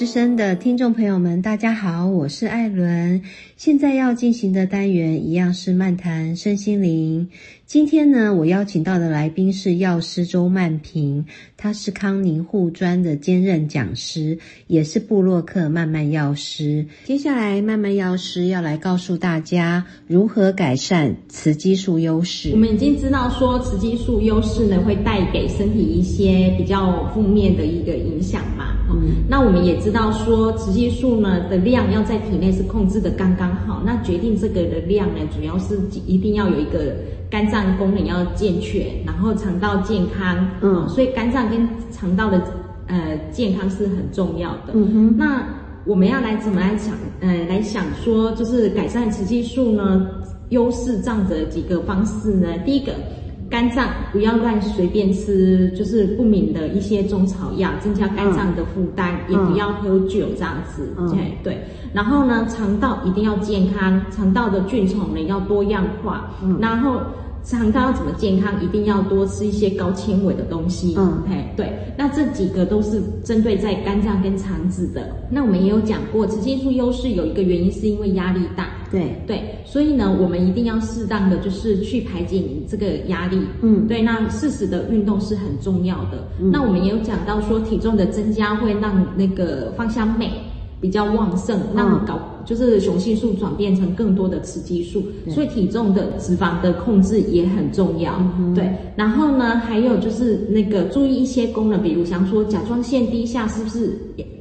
手之声的听众朋友们，大家好，我是艾伦。现在要进行的单元一样是漫谈身心灵。今天呢，我邀请到的来宾是药师周曼平，他是康宁护专的兼任讲师，也是布洛克慢慢药师。接下来，慢慢药师要来告诉大家如何改善雌激素优势。我们已经知道说，雌激素优势呢，会带给身体一些比较负面的一个影响嘛。嗯，那我们也知道说，雌激素呢的量要在体内是控制的刚刚好。那决定这个的量呢，主要是一定要有一个。肝脏功能要健全，然后肠道健康，嗯，所以肝脏跟肠道的呃健康是很重要的。嗯哼，那我们要来怎么来想，呃，来想说就是改善雌激素呢？优势这样的几个方式呢？第一个，肝脏不要乱随便吃，就是不明的一些中草药，增加肝脏的负担，也不要喝酒这样子。对对，然后呢，肠道一定要健康，肠道的菌虫呢要多样化，然后。肠道要怎么健康，一定要多吃一些高纤维的东西。嗯，嘿，对，那这几个都是针对在肝脏跟肠子的。那我们也有讲过，雌激素优势有一个原因是因为压力大。对对，所以呢，我们一定要适当的就是去排解你这个压力。嗯，对，那适时的运动是很重要的。那我们也有讲到说，体重的增加会让那个芳香美。比较旺盛，让搞就是雄性素转变成更多的雌激素，所以体重的脂肪的控制也很重要。对，然后呢，还有就是那个注意一些功能，比如想说甲状腺低下是不是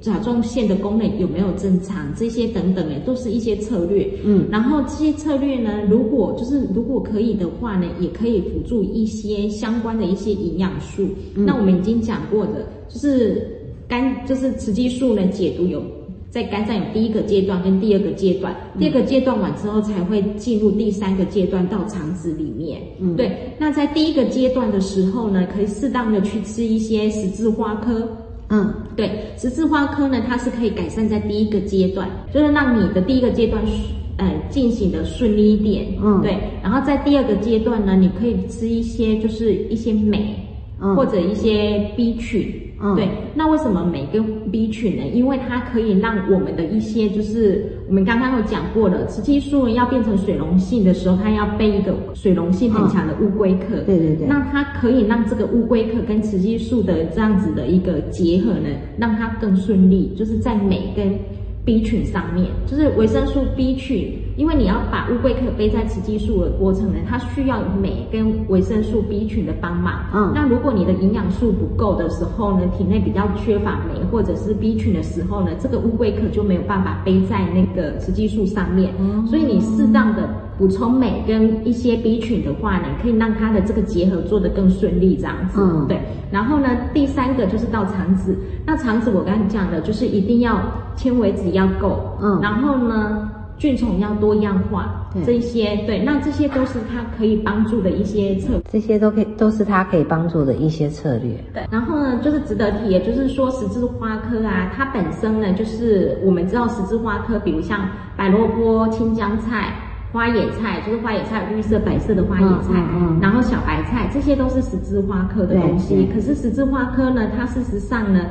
甲状腺的功能有没有正常，这些等等诶，都是一些策略。嗯，然后这些策略呢，如果就是如果可以的话呢，也可以辅助一些相关的一些营养素。那我们已经讲过的，就是肝就是雌激素呢，解毒有。在肝脏有第一个阶段跟第二个阶段，第二个阶段完之后才会进入第三个阶段到肠子里面。嗯，对。那在第一个阶段的时候呢，可以适当的去吃一些十字花科。嗯，对，十字花科呢，它是可以改善在第一个阶段，就是让你的第一个阶段，呃，进行的顺利一点。嗯，对。然后在第二个阶段呢，你可以吃一些就是一些镁，或者一些 B 群。对，那为什么每个 B 群呢？因为它可以让我们的一些，就是我们刚刚有讲过的，雌激素要变成水溶性的时候，它要背一个水溶性很强的乌龟壳。对对对。那它可以让这个乌龟壳跟雌激素的这样子的一个结合呢，让它更顺利，就是在镁跟。B 群上面就是维生素 B 群，因为你要把乌龟壳背在雌激素的过程呢，它需要镁跟维生素 B 群的帮忙。嗯，那如果你的营养素不够的时候呢，体内比较缺乏镁或者是 B 群的时候呢，这个乌龟壳就没有办法背在那个雌激素上面。嗯，所以你适当的补充镁跟一些 B 群的话呢，可以让它的这个结合做得更顺利，这样子。嗯，对。然后呢，第三个就是到肠子。那肠子我刚刚讲的，就是一定要纤维质要够，嗯，然后呢，菌虫要多样化，这些对，那这些都是它可以帮助的一些策，这些都可以都是它可以帮助的一些策略。对，然后呢，就是值得提，也就是说十字花科啊，它本身呢，就是我们知道十字花科，比如像白萝卜、青江菜。花野菜就是花野菜，绿色、白色的花野菜，然后小白菜，这些都是十字花科的东西。可是十字花科呢，它事实上呢，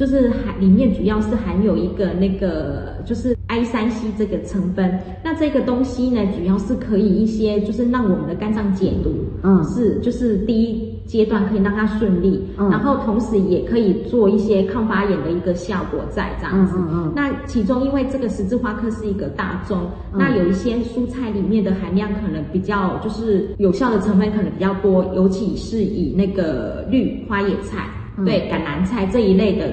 就是含里面主要是含有一个那个就是 I 三 C 这个成分。那这个东西呢，主要是可以一些就是让我们的肝脏解毒，嗯，是就是第一。阶段可以让它顺利，然后同时也可以做一些抗发炎的一个效果在这样子。那其中因为这个十字花科是一个大宗，那有一些蔬菜里面的含量可能比较就是有效的成分可能比较多，尤其是以那个绿花野菜、对橄榄菜这一类的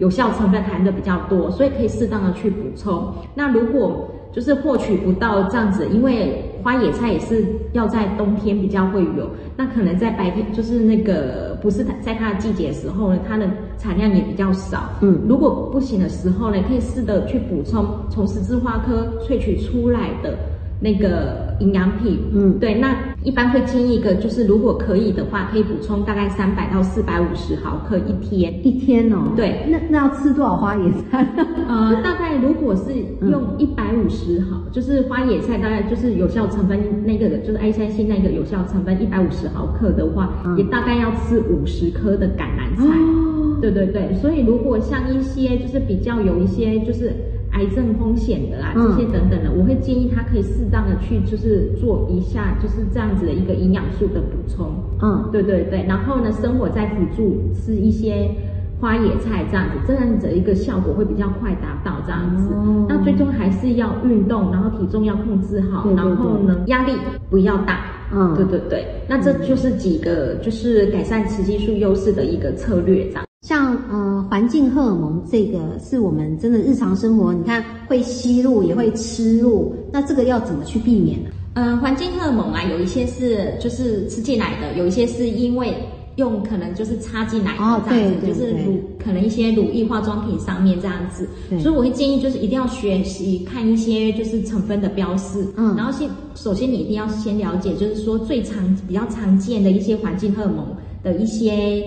有效成分含的比较多，所以可以适当的去补充。那如果就是获取不到这样子，因为花野菜也是要在冬天比较会有，那可能在白天就是那个不是在它的季节的时候呢，它的产量也比较少。嗯，如果不行的时候呢，可以试着去补充从十字花科萃取出来的。那个营养品，嗯，对，那一般会建议一个，就是如果可以的话，可以补充大概三百到四百五十毫克一天，一天哦，对，那那要吃多少花野菜？呃，大概如果是用一百五十毫，就是花野菜，大概就是有效成分那个就是 A 三 C 那个有效成分一百五十毫克的话，也大概要吃五十颗的橄榄菜。对对对，所以如果像一些就是比较有一些就是癌症风险的啦，这些等等的，我会建议他可以适当的去就是做一下就是这样子的一个营养素的补充。嗯，对对对，然后呢，生活再辅助吃一些。花野菜这样子，这样子的一个效果会比较快达到这样子。那最终还是要运动，然后体重要控制好，然后呢压力不要大。嗯，对对对。那这就是几个就是改善雌激素优势的一个策略这样。像呃环境荷尔蒙这个是我们真的日常生活，你看会吸入也会吃入，那这个要怎么去避免呢？嗯，环境荷尔蒙啊，有一些是就是吃进来的，有一些是因为。用可能就是插进来的这样子，就是乳可能一些乳液化妆品上面这样子，所以我会建议就是一定要学习看一些就是成分的标示，嗯，然后先首先你一定要先了解就是说最常比较常见的一些环境荷尔蒙的一些。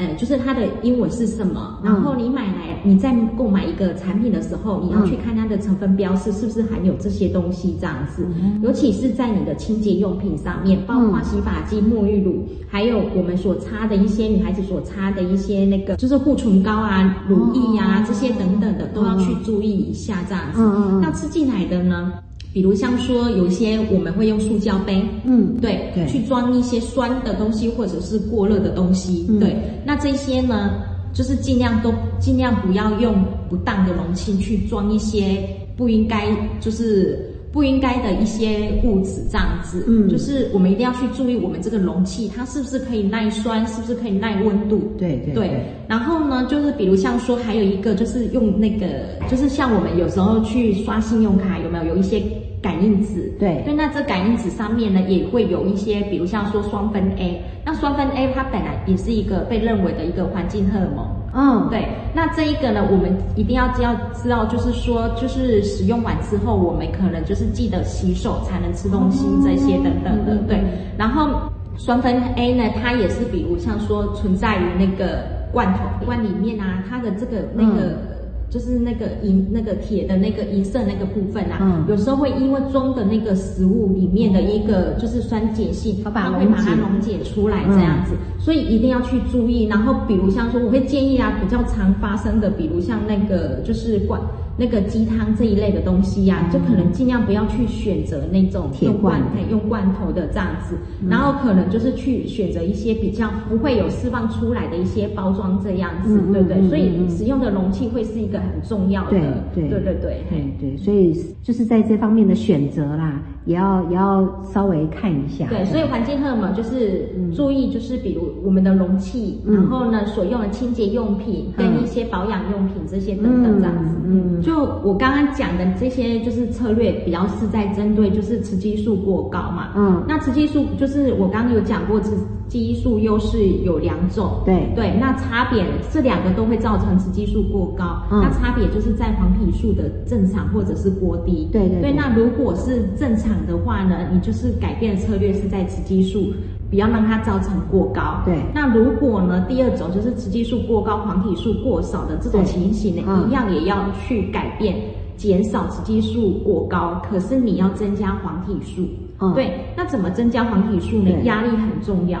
呃，就是它的英文是什么？然后你买来，你在购买一个产品的时候，你要去看它的成分标示是不是含有这些东西这样子。尤其是在你的清洁用品上面，包括洗发剂、沐浴乳，还有我们所擦的一些女孩子所擦的一些那个，就是护唇膏啊、乳液啊这些等等的，都要去注意一下这样子。那吃进来的呢？比如像说有些我们会用塑胶杯，嗯，对，去装一些酸的东西或者是过热的东西，对，那这些呢，就是尽量都尽量不要用不当的容器去装一些不应该就是。不应该的一些物质，这样子，嗯，就是我们一定要去注意我们这个容器，它是不是可以耐酸，是不是可以耐温度？对对对。然后呢，就是比如像说，还有一个就是用那个，就是像我们有时候去刷信用卡，有没有有一些感应纸？对对，那这感应纸上面呢，也会有一些，比如像说双酚 A，那双酚 A 它本来也是一个被认为的一个环境荷尔蒙。嗯，对，那这一个呢，我们一定要要知道，就是说，就是使用完之后，我们可能就是记得洗手才能吃东西这些等等的，对。然后双酚 A 呢，它也是比如像说存在于那个罐头罐里面啊，它的这个那个。就是那个银那个铁的那个银色那个部分啊，有时候会因为装的那个食物里面的一个就是酸碱性，它会把它溶解出来这样子，所以一定要去注意。然后比如像说，我会建议啊，比较常发生的，比如像那个就是罐。那个鸡汤这一类的东西呀，就可能尽量不要去选择那种用罐，用罐头的这样子，然后可能就是去选择一些比较不会有释放出来的一些包装这样子，对不对？所以使用的容器会是一个很重要的，对对对对对。对，所以就是在这方面的选择啦，也要也要稍微看一下。对，所以环境荷尔蒙就是注意，就是比如我们的容器，然后呢所用的清洁用品跟一些保养用品这些等等这样子，嗯。就我刚刚讲的这些，就是策略比较是在针对就是雌激素过高嘛。嗯，那雌激素就是我刚刚有讲过，雌激素优势有两种。对对，那差别这两个都会造成雌激素过高。嗯，那差别就是在黄体素的正常或者是过低。对对对，那如果是正常的话呢，你就是改变策略是在雌激素。不要让它造成过高。对。那如果呢？第二种就是雌激素过高、黄体素过少的这种情形呢，一样也要去改变，减少雌激素过高。可是你要增加黄体素。嗯。对。那怎么增加黄体素呢？压力很重要。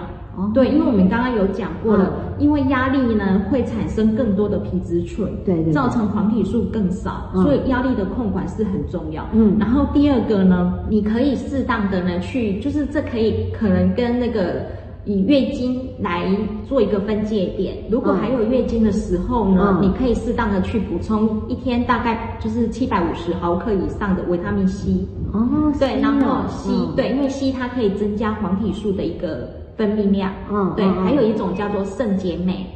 对，因为我们刚刚有讲过了，因为压力呢会产生更多的皮质醇，对对，造成黄体素更少，所以压力的控管是很重要。嗯，然后第二个呢，你可以适当的呢去，就是这可以可能跟那个以月经来做一个分界点。如果还有月经的时候呢，你可以适当的去补充一天大概就是七百五十毫克以上的维他命 C。哦，对，然后 C 对，因为 C 它可以增加黄体素的一个。分泌量，嗯，对，还有一种叫做肾结美，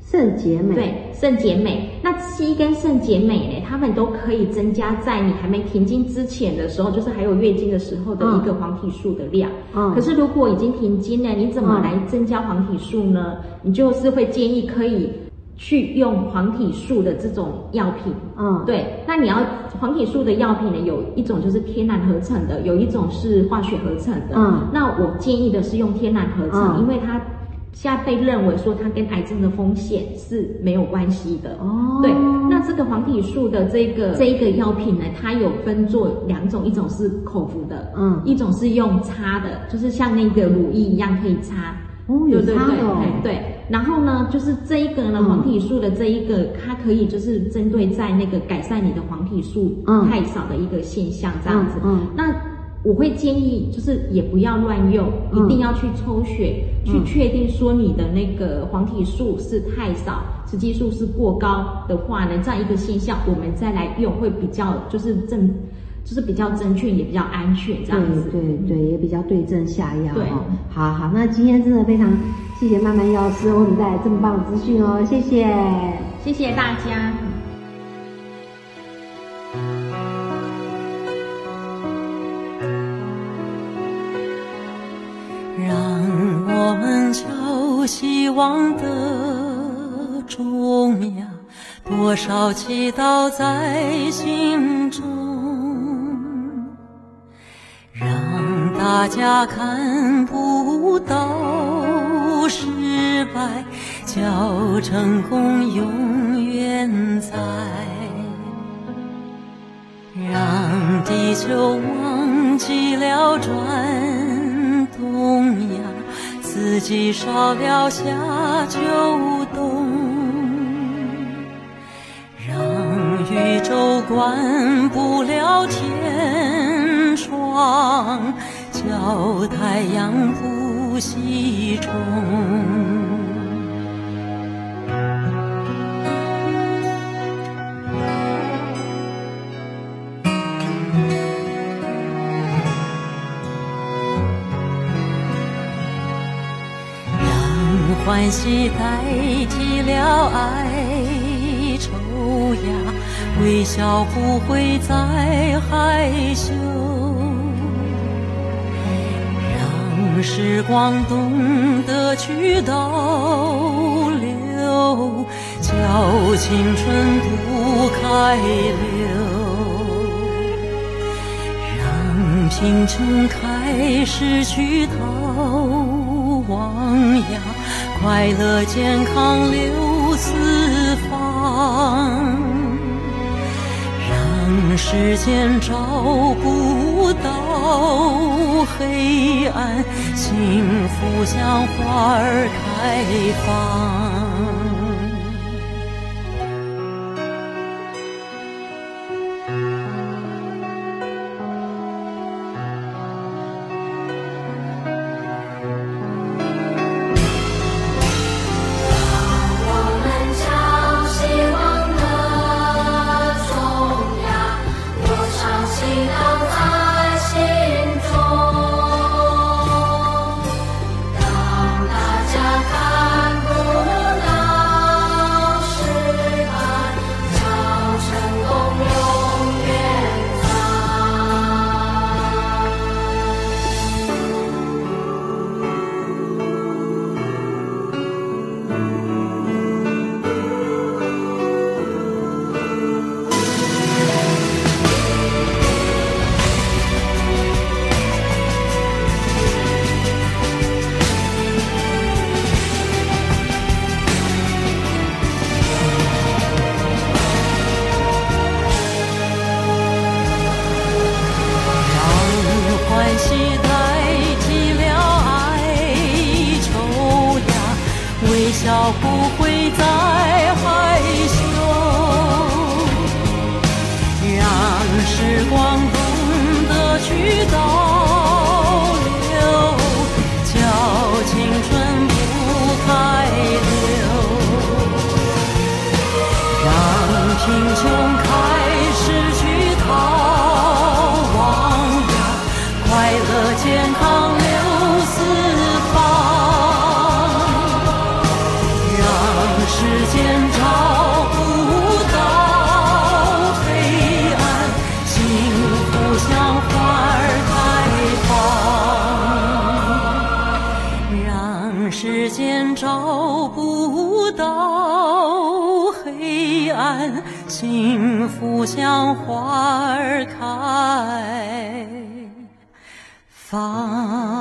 肾结美，对，肾结美。那 C 跟肾结美呢，它们都可以增加在你还没停经之前的时候，就是还有月经的时候的一个黄体素的量。嗯，可是如果已经停经了，你怎么来增加黄体素呢？你就是会建议可以。去用黄体素的这种药品，嗯，对，那你要黄体素的药品呢，有一种就是天然合成的，有一种是化学合成的，嗯，那我建议的是用天然合成，因为它现在被认为说它跟癌症的风险是没有关系的，哦，对，那这个黄体素的这个这一个药品呢，它有分做两种，一种是口服的，嗯，一种是用擦的，就是像那个乳液一样可以擦。哦，有差的。对，然后呢，就是这一个呢，黄体素的这一个，它可以就是针对在那个改善你的黄体素太少的一个现象，这样子。嗯，那我会建议就是也不要乱用，一定要去抽血，去确定说你的那个黄体素是太少，雌激素是过高的话呢，这样一个现象，我们再来用会比较就是正。就是比较正确，也比较安全，这样子。对对对，也比较对症下药。对，好好，那今天真的非常谢谢曼曼药师为我们带来这么棒的资讯哦，谢谢，谢谢大家。让我们敲希望的钟呀，多少祈祷在心中。大家看不到失败，叫成功永远在。让地球忘记了转动呀，自己少了下就动。让宇宙关不了天窗。到太阳不西冲，让欢喜代替了哀愁呀，微笑不会再害羞。时光懂得去倒流，叫青春不开溜，让贫穷开始去逃亡呀，快乐健康流四方，让时间找黑暗幸福像花儿开放。时间找不到黑暗幸福像花儿开放。让时间找不到黑暗幸福像花儿开放。